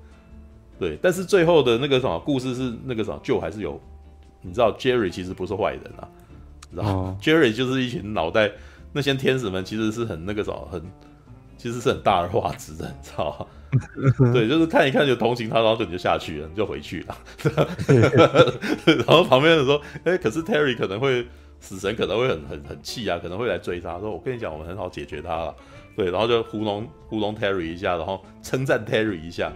对，但是最后的那个什么故事是那个什么，就还是有，你知道，Jerry 其实不是坏人啊，然后、哦、Jerry 就是一群脑袋那些天使们其实是很那个什么，很其实是很大而化之的，你知道吗？对，就是看一看就同情他，然后就就下去了，你就回去了。然后旁边人说：“哎、可是 Terry 可能会死神可能会很很很气啊，可能会来追他。”说：“我跟你讲，我们很好解决他了。”对，然后就糊弄糊弄 Terry 一下，然后称赞 Terry 一下。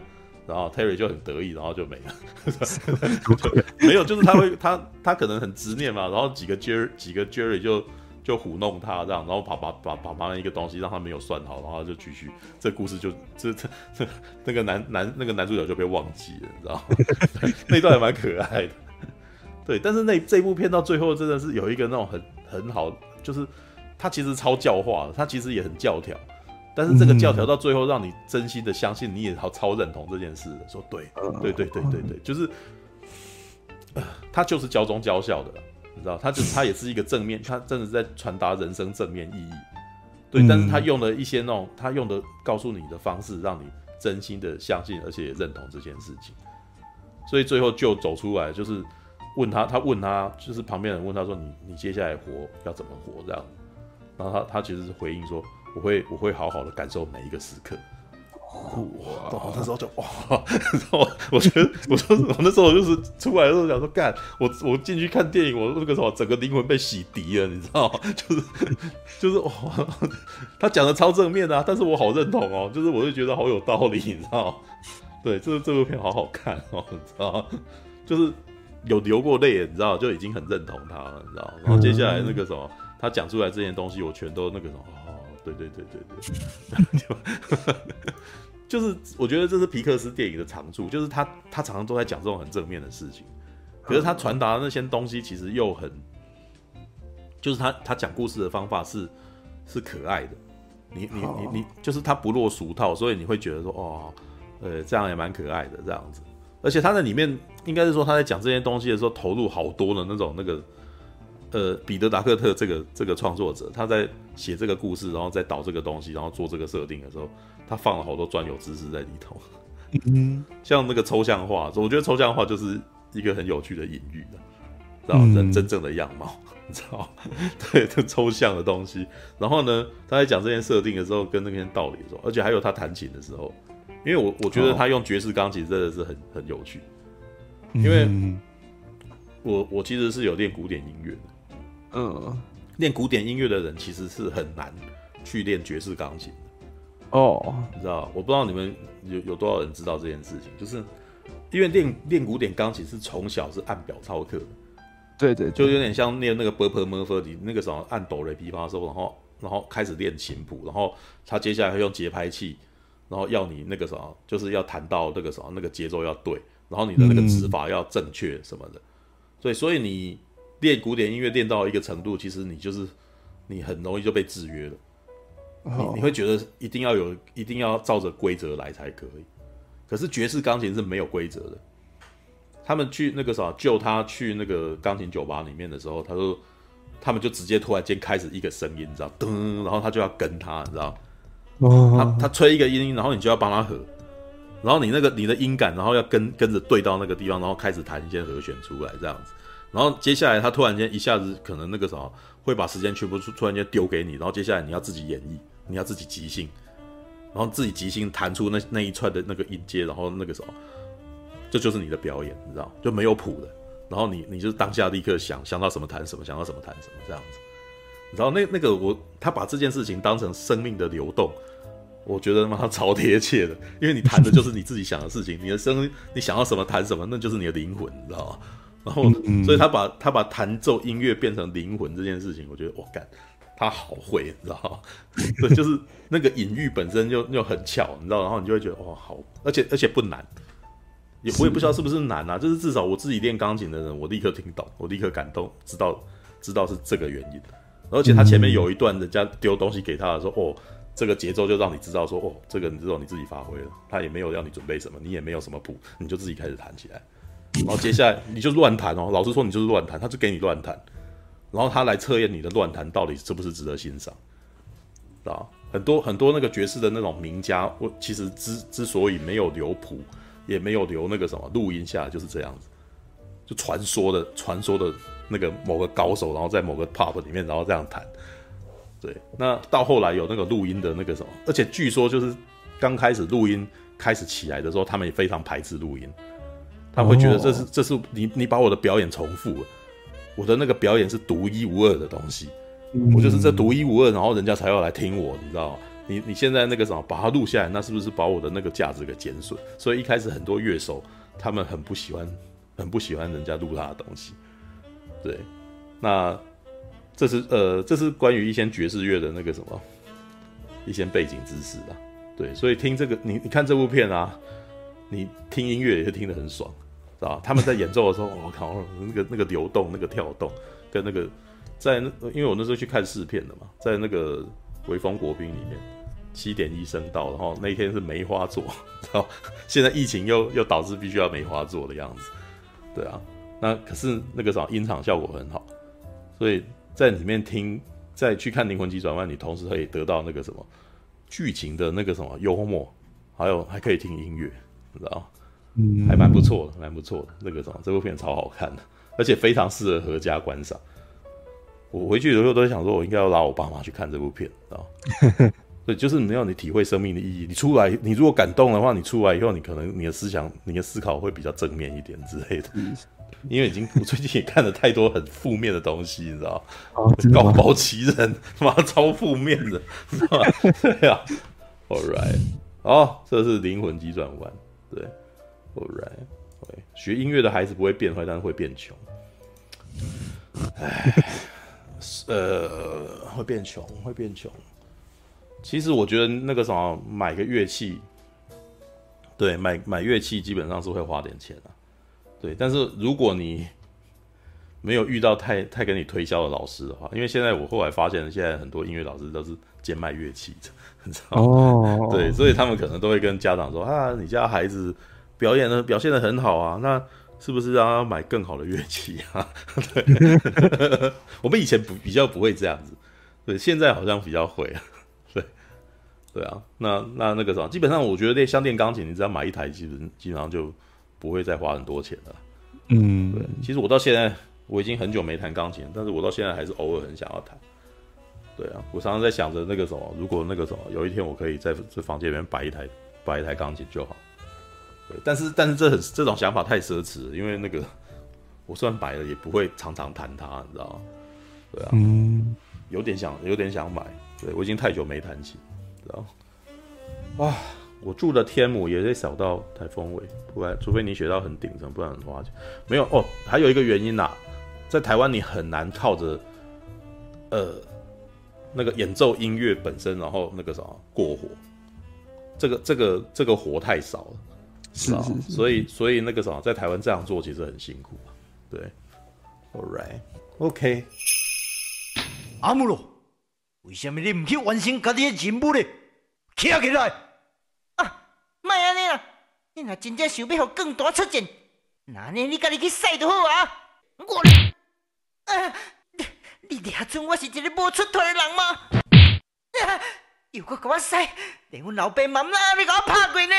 然后 Terry 就很得意，然后就没了。没有，就是他会他他可能很执念嘛，然后几个 Jerry 几个 Jerry 就就糊弄他这样，然后把把把把把那一个东西让他没有算好，然后就继续这故事就这这这那个男男那个男主角就被忘记了，你知道吗？那段也蛮可爱的。对，但是那这部片到最后真的是有一个那种很很好，就是他其实超教化的，他其实也很教条。但是这个教条到最后让你真心的相信，你也好超认同这件事的，说对，对对对对对，就是，呃，他就是教中教校的，你知道，他就是他也是一个正面，他真的在传达人生正面意义，对，但是他用了一些那种他用的告诉你的方式，让你真心的相信，而且也认同这件事情，所以最后就走出来，就是问他，他问他，就是旁边人问他说，你你接下来活要怎么活这样，然后他他其实是回应说。我会我会好好的感受每一个时刻。哇！那时候就哇，然后我觉得我说我那时候就是出来的时候想说干，我我进去看电影，我那个时候整个灵魂被洗涤了，你知道吗？就是就是哇，他讲的超正面啊，但是我好认同哦，就是我就觉得好有道理，你知道吗？对，这这部片好好看哦，你知道吗？就是有流过泪，你知道，就已经很认同他了，你知道。然后接下来那个什么，他讲出来这些东西，我全都那个什么。对对对对对，就是我觉得这是皮克斯电影的长处，就是他他常常都在讲这种很正面的事情，可是他传达的那些东西其实又很，就是他他讲故事的方法是是可爱的，你你你你就是他不落俗套，所以你会觉得说哦，呃，这样也蛮可爱的这样子，而且他在里面应该是说他在讲这些东西的时候投入好多的那种那个。呃，彼得·达克特这个这个创作者，他在写这个故事，然后再导这个东西，然后做这个设定的时候，他放了好多专有知识在里头。嗯，像那个抽象画，我觉得抽象画就是一个很有趣的隐喻的，知道人真正的样貌，你知道？对，这抽象的东西。然后呢，他在讲这件设定的时候，跟那些道理的时候，而且还有他弹琴的时候，因为我我觉得他用爵士钢琴真的是很很有趣，因为我我其实是有练古典音乐的。嗯，练古典音乐的人其实是很难去练爵士钢琴的哦。你知道，我不知道你们有有多少人知道这件事情，就是因为练练古典钢琴是从小是按表操课的，对，对对，就有点像练那个波普摩佛你那个时候按哆来咪发嗦，然后然后开始练琴谱，然后他接下来会用节拍器，然后要你那个什么，就是要弹到那个什么那个节奏要对，然后你的那个指法要正确什么的，嗯、所以所以你。练古典音乐练到一个程度，其实你就是你很容易就被制约了。你你会觉得一定要有，一定要照着规则来才可以。可是爵士钢琴是没有规则的。他们去那个啥救他去那个钢琴酒吧里面的时候，他说他们就直接突然间开始一个声音，你知道，噔，然后他就要跟他，你知道，他他吹一个音，然后你就要帮他和，然后你那个你的音感，然后要跟跟着对到那个地方，然后开始弹一些和弦出来，这样子。然后接下来他突然间一下子可能那个什么会把时间全部突然间丢给你，然后接下来你要自己演绎，你要自己即兴，然后自己即兴弹出那那一串的那个音阶，然后那个什么，这就是你的表演，你知道就没有谱的，然后你你就当下立刻想想到什么弹什么，想到什么弹什么这样子，然后那那个我他把这件事情当成生命的流动，我觉得妈超贴切的，因为你弹的就是你自己想的事情，你的声你想要什么弹什么，那就是你的灵魂，你知道吗？然后，所以他把他把弹奏音乐变成灵魂这件事情，我觉得我干，他好会，你知道吗？对，就是那个隐喻本身就就很巧，你知道，然后你就会觉得哇，好，而且而且不难，也我也不知道是不是难啊，就是至少我自己练钢琴的人，我立刻听懂，我立刻感动，知道知道是这个原因。而且他前面有一段人家丢东西给他的时候，哦，这个节奏就让你知道说，哦，这个你知道你自己发挥了，他也没有要你准备什么，你也没有什么谱，你就自己开始弹起来。然后接下来你就乱弹哦，老师说你就是乱弹，他就给你乱弹，然后他来测验你的乱弹到底是不是值得欣赏，啊，很多很多那个爵士的那种名家，我其实之之所以没有留谱，也没有留那个什么录音下来，就是这样子，就传说的传说的那个某个高手，然后在某个 pub 里面，然后这样弹，对，那到后来有那个录音的那个什么，而且据说就是刚开始录音开始起来的时候，他们也非常排斥录音。他会觉得这是这是你你把我的表演重复了，我的那个表演是独一无二的东西，我就是这独一无二，然后人家才要来听我，你知道吗？你你现在那个什么把它录下来，那是不是把我的那个价值给减损？所以一开始很多乐手他们很不喜欢，很不喜欢人家录他的东西。对，那这是呃这是关于一些爵士乐的那个什么一些背景知识啊。对，所以听这个你你看这部片啊，你听音乐也是听得很爽。是吧？他们在演奏的时候，我靠，那个那个流动、那个跳动，跟那个在那，因为我那时候去看试片的嘛，在那个微风国宾里面，七点一声道，然后那天是梅花座，然后现在疫情又又导致必须要梅花座的样子，对啊，那可是那个什么音场效果很好，所以在里面听，再去看《灵魂急转弯》，你同时可以得到那个什么剧情的那个什么幽默，还有还可以听音乐，你知道。嗯，还蛮不错的，蛮不错的。那个什么，这部片超好看的，而且非常适合合家观赏。我回去的时候都在想说，我应该要拉我爸妈去看这部片，知道对，就是你要你体会生命的意义。你出来，你如果感动的话，你出来以后，你可能你的思想、你的思考会比较正面一点之类的。嗯、因为已经我最近也看了太多很负面的东西，你知道吗？高保奇人，妈超负面的，知道吗？对啊，All right，好，这是灵魂急转弯，对。Right，对，学音乐的孩子不会变坏，但是会变穷。唉，呃，会变穷，会变穷。其实我觉得那个什么，买个乐器，对，买买乐器基本上是会花点钱啊。对，但是如果你没有遇到太太给你推销的老师的话，因为现在我后来发现，现在很多音乐老师都是兼卖乐器的，你知道吗？哦，对，所以他们可能都会跟家长说啊，你家孩子。表演的表现的很好啊，那是不是让他买更好的乐器啊？对，我们以前不比较不会这样子，对，现在好像比较会，对，对啊，那那那个什么，基本上我觉得那像电钢琴，你只要买一台，基本基本上就不会再花很多钱了。嗯，对，其实我到现在我已经很久没弹钢琴，但是我到现在还是偶尔很想要弹。对啊，我常常在想着那个什么，如果那个什么有一天我可以在这房间里面摆一台摆一台钢琴就好。对，但是但是这很这种想法太奢侈了，因为那个我虽然摆了，也不会常常弹它，你知道吗？对啊，嗯，有点想有点想买，对，我已经太久没弹琴，知道吗？哇，我住的天母也得小到台风尾，不然除非你学到很顶层，不然很花钱。没有哦，还有一个原因呐、啊，在台湾你很难靠着呃那个演奏音乐本身，然后那个什么过火，这个这个这个活太少了。是，是，是，所以所以那个什么，在台湾这样做其实很辛苦啊。对，All right，OK。阿姆罗，为什么你唔去完成家己的任务呢？起来起来！啊，莫安尼啦，你若真正想要让更大出战，那呢你家己去赛就好啊。我，啊，你你俩准我是一个无出头的人吗？啊，又搁给我赛，连阮老爸妈妈你给我拍过呢。